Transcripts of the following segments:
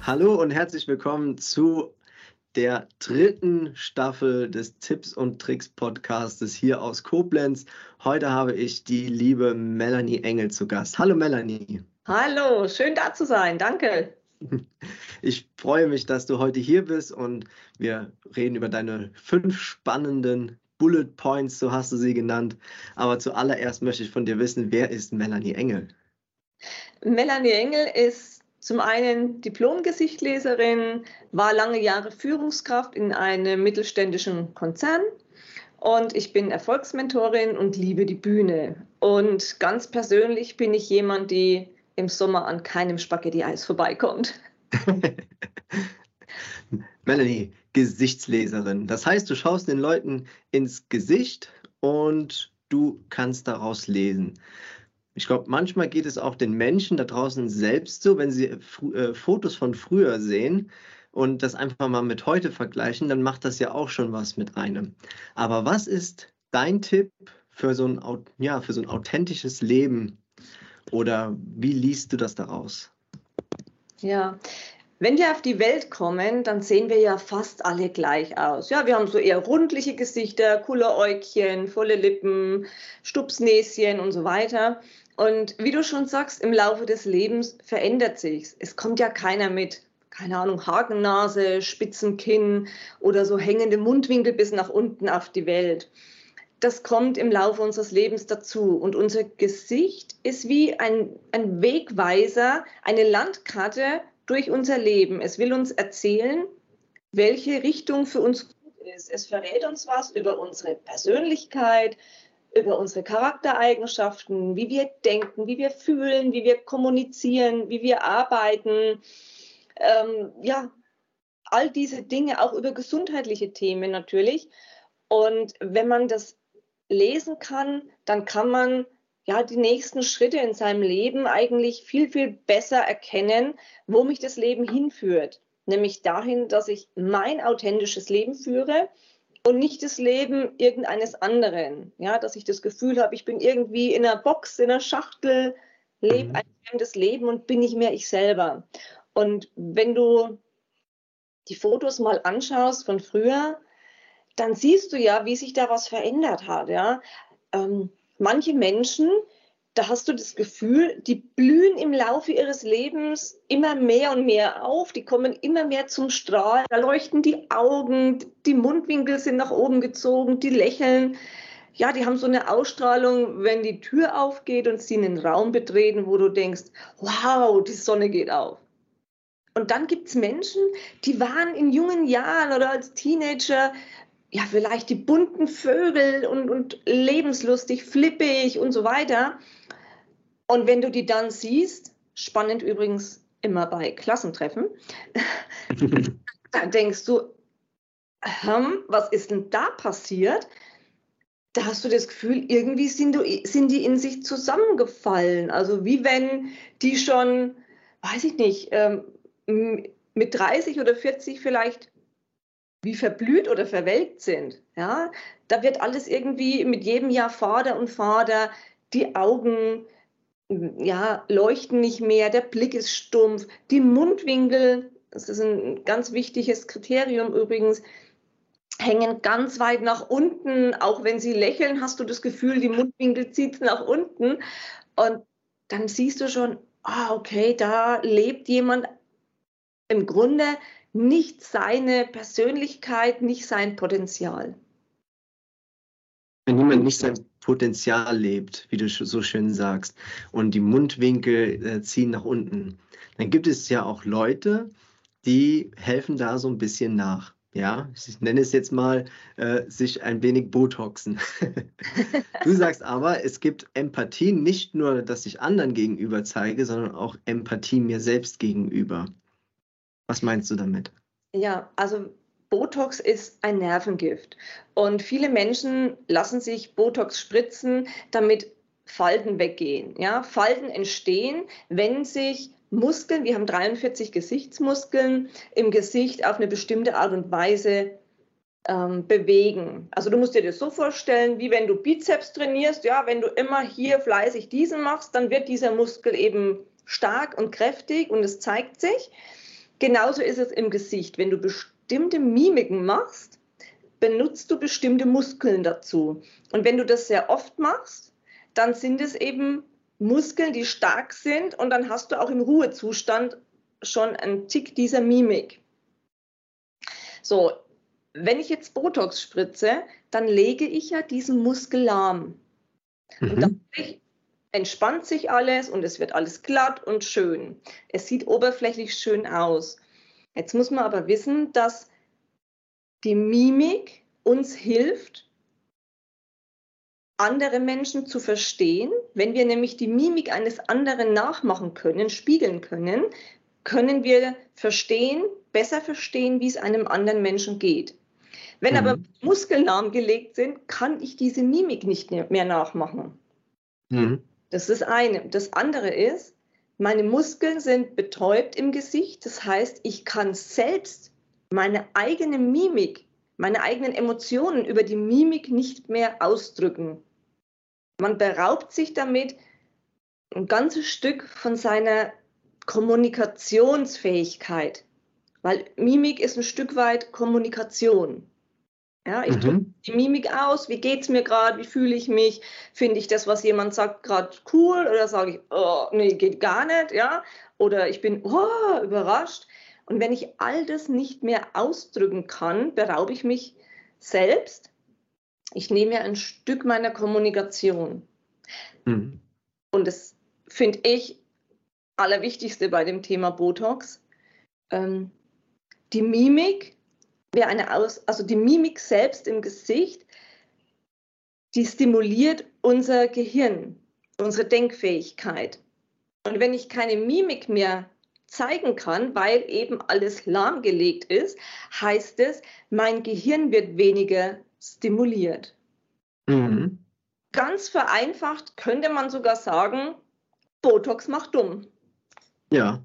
Hallo und herzlich willkommen zu der dritten Staffel des Tipps und Tricks Podcastes hier aus Koblenz. Heute habe ich die liebe Melanie Engel zu Gast. Hallo Melanie. Hallo, schön da zu sein. Danke. Ich freue mich, dass du heute hier bist und wir reden über deine fünf spannenden Bullet Points, so hast du sie genannt. Aber zuallererst möchte ich von dir wissen, wer ist Melanie Engel? Melanie Engel ist zum einen Diplom-Gesichtleserin, war lange Jahre Führungskraft in einem mittelständischen Konzern und ich bin Erfolgsmentorin und liebe die Bühne. Und ganz persönlich bin ich jemand, die im Sommer an keinem Spaghetti-Eis vorbeikommt. Melanie, Gesichtsleserin. Das heißt, du schaust den Leuten ins Gesicht und du kannst daraus lesen. Ich glaube, manchmal geht es auch den Menschen da draußen selbst so, wenn sie äh, Fotos von früher sehen und das einfach mal mit heute vergleichen, dann macht das ja auch schon was mit einem. Aber was ist dein Tipp für so ein, ja, für so ein authentisches Leben? Oder wie liest du das daraus? Ja, wenn wir auf die Welt kommen, dann sehen wir ja fast alle gleich aus. Ja, wir haben so eher rundliche Gesichter, coole Äugchen, volle Lippen, Stupsnäschen und so weiter. Und wie du schon sagst, im Laufe des Lebens verändert sich's. Es kommt ja keiner mit, keine Ahnung, Hakennase, Spitzenkinn oder so hängende Mundwinkel bis nach unten auf die Welt. Das kommt im Laufe unseres Lebens dazu. Und unser Gesicht ist wie ein, ein Wegweiser, eine Landkarte durch unser Leben. Es will uns erzählen, welche Richtung für uns gut ist. Es verrät uns was über unsere Persönlichkeit, über unsere Charaktereigenschaften, wie wir denken, wie wir fühlen, wie wir kommunizieren, wie wir arbeiten. Ähm, ja, all diese Dinge, auch über gesundheitliche Themen natürlich. Und wenn man das lesen kann, dann kann man ja die nächsten Schritte in seinem Leben eigentlich viel, viel besser erkennen, wo mich das Leben hinführt. Nämlich dahin, dass ich mein authentisches Leben führe und nicht das Leben irgendeines anderen. Ja, dass ich das Gefühl habe, ich bin irgendwie in einer Box, in einer Schachtel, lebe mhm. ein fremdes Leben und bin nicht mehr ich selber. Und wenn du die Fotos mal anschaust von früher, dann siehst du ja, wie sich da was verändert hat. Ja? Ähm, manche Menschen, da hast du das Gefühl, die blühen im Laufe ihres Lebens immer mehr und mehr auf, die kommen immer mehr zum Strahlen, da leuchten die Augen, die Mundwinkel sind nach oben gezogen, die lächeln. Ja, die haben so eine Ausstrahlung, wenn die Tür aufgeht und sie einen Raum betreten, wo du denkst, wow, die Sonne geht auf. Und dann gibt es Menschen, die waren in jungen Jahren oder als Teenager ja vielleicht die bunten Vögel und, und lebenslustig, flippig und so weiter. Und wenn du die dann siehst, spannend übrigens immer bei Klassentreffen, dann denkst du, hm, was ist denn da passiert? Da hast du das Gefühl, irgendwie sind, du, sind die in sich zusammengefallen. Also wie wenn die schon, weiß ich nicht, ähm, mit 30 oder 40 vielleicht wie verblüht oder verwelkt sind. Ja, da wird alles irgendwie mit jedem Jahr fader und fader. Die Augen ja, leuchten nicht mehr, der Blick ist stumpf, die Mundwinkel, das ist ein ganz wichtiges Kriterium übrigens, hängen ganz weit nach unten. Auch wenn sie lächeln, hast du das Gefühl, die Mundwinkel zieht nach unten. Und dann siehst du schon, ah, okay, da lebt jemand im Grunde nicht seine Persönlichkeit, nicht sein Potenzial. Wenn jemand nicht sein Potenzial lebt, wie du so schön sagst, und die Mundwinkel äh, ziehen nach unten, dann gibt es ja auch Leute, die helfen da so ein bisschen nach. ja, ich nenne es jetzt mal, äh, sich ein wenig Botoxen. du sagst aber, es gibt Empathie nicht nur, dass ich anderen gegenüber zeige, sondern auch Empathie mir selbst gegenüber. Was meinst du damit? Ja, also Botox ist ein Nervengift und viele Menschen lassen sich Botox spritzen, damit Falten weggehen. Ja, Falten entstehen, wenn sich Muskeln, wir haben 43 Gesichtsmuskeln im Gesicht auf eine bestimmte Art und Weise ähm, bewegen. Also du musst dir das so vorstellen, wie wenn du Bizeps trainierst, ja, wenn du immer hier fleißig diesen machst, dann wird dieser Muskel eben stark und kräftig und es zeigt sich. Genauso ist es im Gesicht. Wenn du bestimmte Mimiken machst, benutzt du bestimmte Muskeln dazu. Und wenn du das sehr oft machst, dann sind es eben Muskeln, die stark sind und dann hast du auch im Ruhezustand schon einen Tick dieser Mimik. So, wenn ich jetzt Botox spritze, dann lege ich ja diesen Muskel lahm. Mhm. Und dadurch entspannt sich alles und es wird alles glatt und schön. Es sieht oberflächlich schön aus. Jetzt muss man aber wissen, dass die Mimik uns hilft, andere Menschen zu verstehen. Wenn wir nämlich die Mimik eines anderen nachmachen können, spiegeln können, können wir verstehen, besser verstehen, wie es einem anderen Menschen geht. Wenn mhm. aber Muskeln lahmgelegt sind, kann ich diese Mimik nicht mehr nachmachen. Mhm. Das ist das eine. Das andere ist, meine Muskeln sind betäubt im Gesicht. Das heißt, ich kann selbst meine eigene Mimik, meine eigenen Emotionen über die Mimik nicht mehr ausdrücken. Man beraubt sich damit ein ganzes Stück von seiner Kommunikationsfähigkeit, weil Mimik ist ein Stück weit Kommunikation. Ja, ich mhm. drücke die Mimik aus, wie geht es mir gerade, wie fühle ich mich, finde ich das, was jemand sagt, gerade cool oder sage ich, oh, nee, geht gar nicht, ja, oder ich bin oh, überrascht. Und wenn ich all das nicht mehr ausdrücken kann, beraube ich mich selbst ich nehme ja ein Stück meiner Kommunikation. Mhm. Und das finde ich allerwichtigste bei dem Thema Botox. Ähm, die Mimik wäre eine Aus, also die Mimik selbst im Gesicht, die stimuliert unser Gehirn, unsere Denkfähigkeit. Und wenn ich keine Mimik mehr zeigen kann, weil eben alles lahmgelegt ist, heißt es, mein Gehirn wird weniger stimuliert. Mhm. Ganz vereinfacht könnte man sogar sagen, Botox macht dumm. Ja.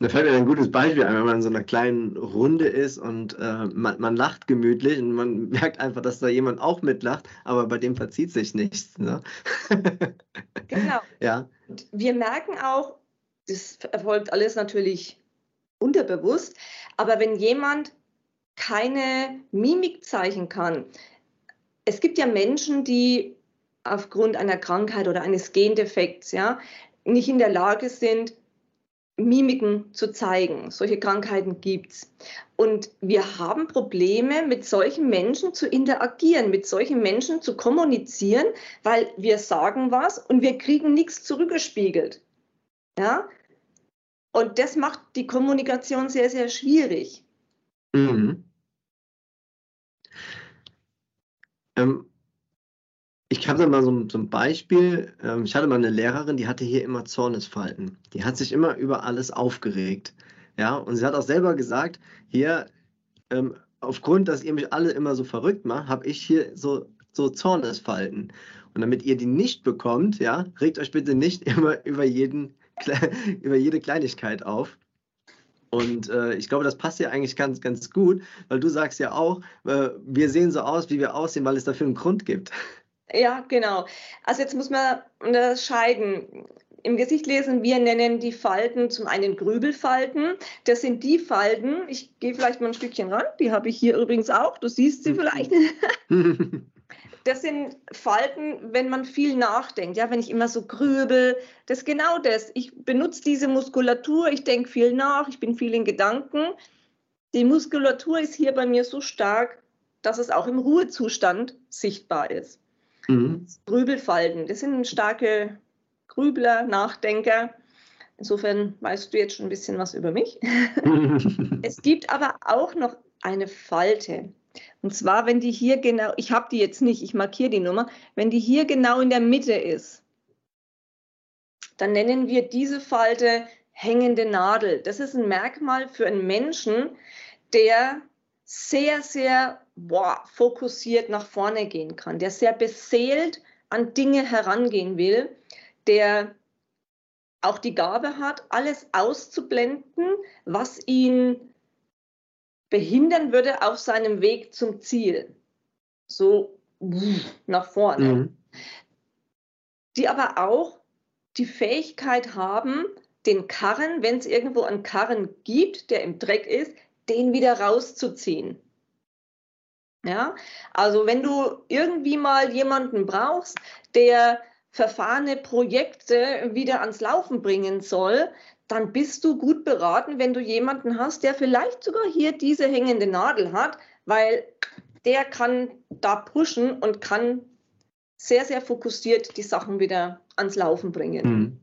Da fällt mir ein gutes Beispiel ein, wenn man in so einer kleinen Runde ist und äh, man, man, lacht gemütlich und man merkt einfach, dass da jemand auch mitlacht, aber bei dem verzieht sich nichts. Ne? genau. Ja. Und wir merken auch, das erfolgt alles natürlich unterbewusst, aber wenn jemand keine Mimik zeichnen kann. Es gibt ja Menschen, die aufgrund einer Krankheit oder eines Gendefekts ja, nicht in der Lage sind, Mimiken zu zeigen. Solche Krankheiten gibt es. Und wir haben Probleme, mit solchen Menschen zu interagieren, mit solchen Menschen zu kommunizieren, weil wir sagen was und wir kriegen nichts zurückgespiegelt. Ja? Und das macht die Kommunikation sehr, sehr schwierig. Mhm. Ähm, ich habe da mal so, so ein Beispiel. Ähm, ich hatte mal eine Lehrerin, die hatte hier immer Zornesfalten. Die hat sich immer über alles aufgeregt. Ja, und sie hat auch selber gesagt, hier, ähm, aufgrund, dass ihr mich alle immer so verrückt macht, habe ich hier so, so Zornesfalten. Und damit ihr die nicht bekommt, ja, regt euch bitte nicht immer über, jeden, über jede Kleinigkeit auf. Und äh, ich glaube, das passt ja eigentlich ganz, ganz gut, weil du sagst ja auch, äh, wir sehen so aus, wie wir aussehen, weil es dafür einen Grund gibt. Ja, genau. Also jetzt muss man unterscheiden. Im Gesicht lesen, wir nennen die Falten zum einen Grübelfalten. Das sind die Falten, ich gehe vielleicht mal ein Stückchen ran, die habe ich hier übrigens auch, du siehst sie vielleicht. das sind Falten, wenn man viel nachdenkt, ja, wenn ich immer so grübel, das ist genau das. Ich benutze diese Muskulatur, ich denke viel nach, ich bin viel in Gedanken. Die Muskulatur ist hier bei mir so stark, dass es auch im Ruhezustand sichtbar ist. Mhm. Grübelfalten, das sind starke Grübler, Nachdenker. Insofern weißt du jetzt schon ein bisschen was über mich. es gibt aber auch noch eine Falte. Und zwar, wenn die hier genau, ich habe die jetzt nicht, ich markiere die Nummer, wenn die hier genau in der Mitte ist, dann nennen wir diese Falte hängende Nadel. Das ist ein Merkmal für einen Menschen, der sehr, sehr boah, fokussiert nach vorne gehen kann, der sehr beseelt an Dinge herangehen will, der auch die Gabe hat, alles auszublenden, was ihn behindern würde auf seinem Weg zum Ziel. So nach vorne. Mhm. Die aber auch die Fähigkeit haben, den Karren, wenn es irgendwo einen Karren gibt, der im Dreck ist, den wieder rauszuziehen. Ja, also wenn du irgendwie mal jemanden brauchst, der verfahrene Projekte wieder ans Laufen bringen soll, dann bist du gut beraten, wenn du jemanden hast, der vielleicht sogar hier diese hängende Nadel hat, weil der kann da pushen und kann sehr, sehr fokussiert die Sachen wieder ans Laufen bringen. Mhm.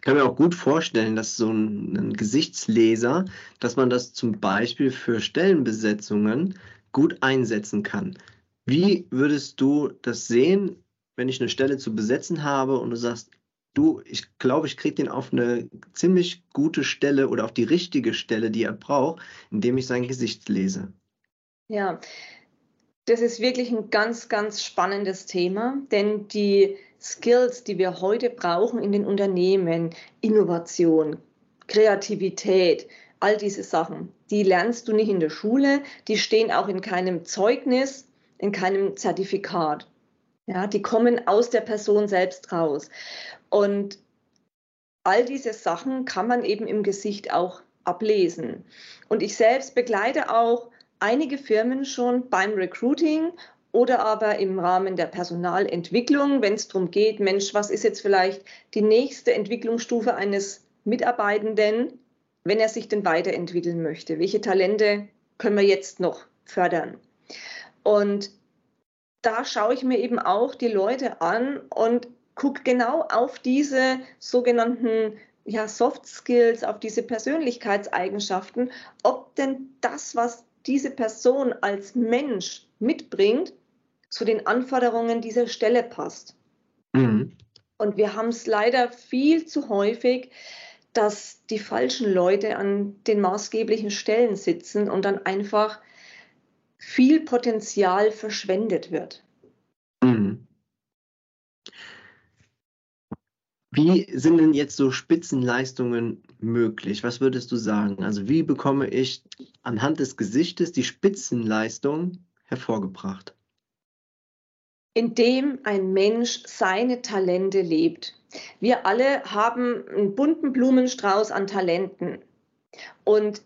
Ich kann mir auch gut vorstellen, dass so ein, ein, Gesichtsleser, dass man das zum Beispiel für Stellenbesetzungen gut einsetzen kann. Wie würdest du das sehen, wenn ich eine Stelle zu besetzen habe und du sagst, du, ich glaube, ich kriege den auf eine ziemlich gute Stelle oder auf die richtige Stelle, die er braucht, indem ich sein Gesicht lese? Ja, das ist wirklich ein ganz, ganz spannendes Thema, denn die Skills, die wir heute brauchen in den Unternehmen, Innovation, Kreativität, all diese Sachen, die lernst du nicht in der Schule, die stehen auch in keinem Zeugnis, in keinem Zertifikat. Ja, die kommen aus der Person selbst raus. Und all diese Sachen kann man eben im Gesicht auch ablesen. Und ich selbst begleite auch einige Firmen schon beim Recruiting oder aber im Rahmen der Personalentwicklung, wenn es darum geht, Mensch, was ist jetzt vielleicht die nächste Entwicklungsstufe eines Mitarbeitenden, wenn er sich denn weiterentwickeln möchte? Welche Talente können wir jetzt noch fördern? Und da schaue ich mir eben auch die Leute an und gucke genau auf diese sogenannten ja, Soft Skills, auf diese Persönlichkeitseigenschaften, ob denn das, was diese Person als Mensch mitbringt, zu den Anforderungen dieser Stelle passt. Mhm. Und wir haben es leider viel zu häufig, dass die falschen Leute an den maßgeblichen Stellen sitzen und dann einfach viel Potenzial verschwendet wird. Mhm. Wie sind denn jetzt so Spitzenleistungen möglich? Was würdest du sagen? Also wie bekomme ich anhand des Gesichtes die Spitzenleistung hervorgebracht? Indem ein Mensch seine Talente lebt. Wir alle haben einen bunten Blumenstrauß an Talenten. Und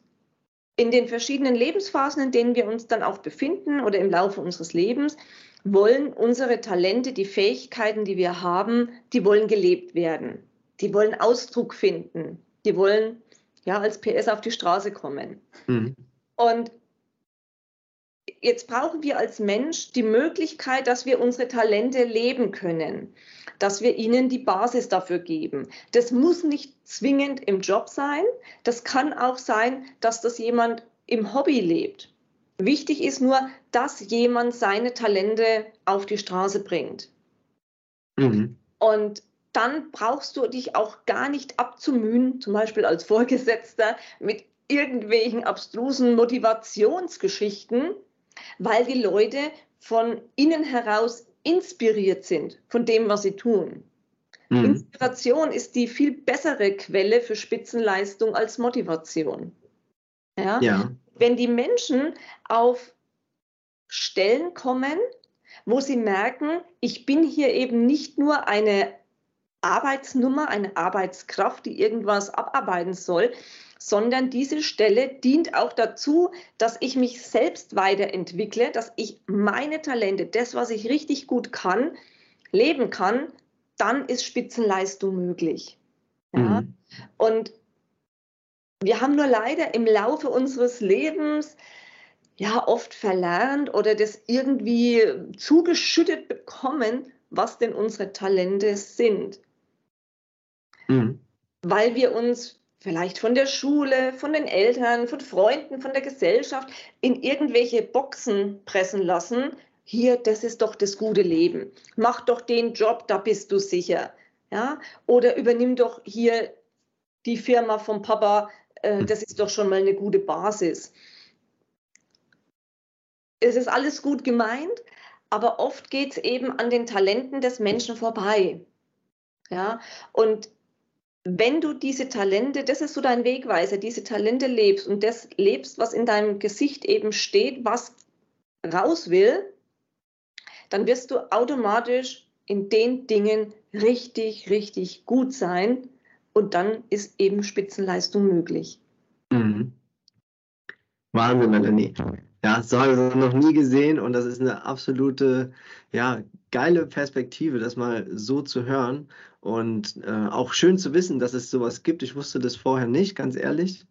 in den verschiedenen Lebensphasen, in denen wir uns dann auch befinden oder im Laufe unseres Lebens, wollen unsere Talente, die Fähigkeiten, die wir haben, die wollen gelebt werden. Die wollen Ausdruck finden. Die wollen ja als PS auf die Straße kommen. Mhm. Und jetzt brauchen wir als Mensch die Möglichkeit, dass wir unsere Talente leben können, dass wir ihnen die Basis dafür geben. Das muss nicht zwingend im Job sein. Das kann auch sein, dass das jemand im Hobby lebt. Wichtig ist nur, dass jemand seine Talente auf die Straße bringt. Mhm. Und dann brauchst du dich auch gar nicht abzumühen, zum Beispiel als Vorgesetzter, mit irgendwelchen abstrusen Motivationsgeschichten, weil die Leute von innen heraus inspiriert sind von dem, was sie tun. Mhm. Inspiration ist die viel bessere Quelle für Spitzenleistung als Motivation. Ja? ja? Wenn die Menschen auf Stellen kommen, wo sie merken, ich bin hier eben nicht nur eine Arbeitsnummer, eine Arbeitskraft, die irgendwas abarbeiten soll, sondern diese Stelle dient auch dazu, dass ich mich selbst weiterentwickle, dass ich meine Talente, das, was ich richtig gut kann, leben kann, dann ist Spitzenleistung möglich. Ja? Mhm. Und wir haben nur leider im Laufe unseres Lebens ja oft verlernt oder das irgendwie zugeschüttet bekommen, was denn unsere Talente sind. Mhm. weil wir uns vielleicht von der Schule, von den Eltern, von Freunden, von der Gesellschaft in irgendwelche Boxen pressen lassen. Hier, das ist doch das gute Leben. Mach doch den Job, da bist du sicher. Ja? Oder übernimm doch hier die Firma vom Papa, äh, das ist doch schon mal eine gute Basis. Es ist alles gut gemeint, aber oft geht es eben an den Talenten des Menschen vorbei. Ja, und wenn du diese Talente, das ist so dein Wegweiser, diese Talente lebst und das lebst, was in deinem Gesicht eben steht, was raus will, dann wirst du automatisch in den Dingen richtig, richtig gut sein und dann ist eben Spitzenleistung möglich. Mhm. Wahnsinn, Melanie. Ja, so habe ich das noch nie gesehen und das ist eine absolute, ja, geile Perspektive, das mal so zu hören und äh, auch schön zu wissen, dass es sowas gibt. Ich wusste das vorher nicht, ganz ehrlich.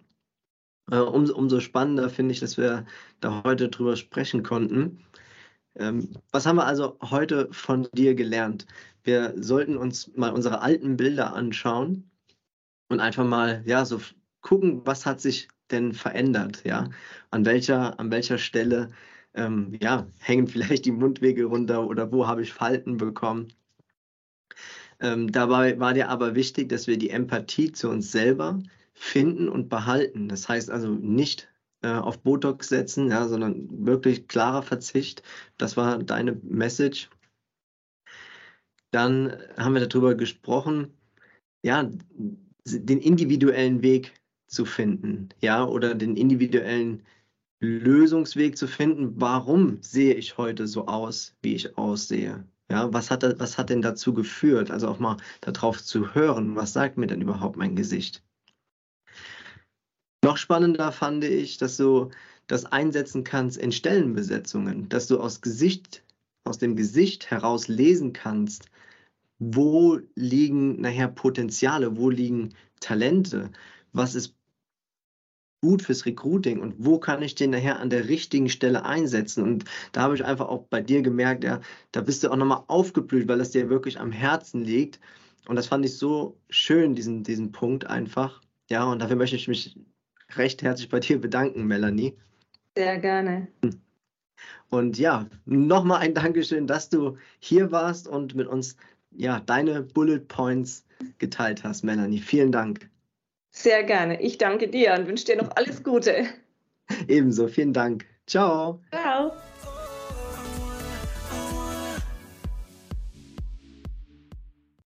Äh, um, umso spannender finde ich, dass wir da heute drüber sprechen konnten. Ähm, was haben wir also heute von dir gelernt? Wir sollten uns mal unsere alten Bilder anschauen und einfach mal, ja, so gucken, was hat sich denn verändert, ja? An welcher, an welcher Stelle ähm, ja, hängen vielleicht die Mundwege runter oder wo habe ich Falten bekommen? Ähm, dabei war dir aber wichtig, dass wir die Empathie zu uns selber finden und behalten. Das heißt also nicht äh, auf Botox setzen, ja, sondern wirklich klarer Verzicht. Das war deine Message. Dann haben wir darüber gesprochen, ja, den individuellen Weg zu finden, ja, oder den individuellen Lösungsweg zu finden, warum sehe ich heute so aus, wie ich aussehe? Ja, was hat, was hat denn dazu geführt? Also auch mal darauf zu hören, was sagt mir denn überhaupt mein Gesicht? Noch spannender fand ich, dass du das einsetzen kannst in Stellenbesetzungen, dass du aus Gesicht, aus dem Gesicht heraus lesen kannst, wo liegen nachher Potenziale, wo liegen Talente, was ist gut fürs Recruiting und wo kann ich den nachher an der richtigen Stelle einsetzen? Und da habe ich einfach auch bei dir gemerkt, ja, da bist du auch nochmal aufgeblüht, weil das dir wirklich am Herzen liegt. Und das fand ich so schön, diesen, diesen Punkt einfach. Ja, und dafür möchte ich mich recht herzlich bei dir bedanken, Melanie. Sehr gerne. Und ja, nochmal ein Dankeschön, dass du hier warst und mit uns ja, deine Bullet Points geteilt hast, Melanie. Vielen Dank. Sehr gerne. Ich danke dir und wünsche dir noch alles Gute. Ebenso. Vielen Dank. Ciao. Ja.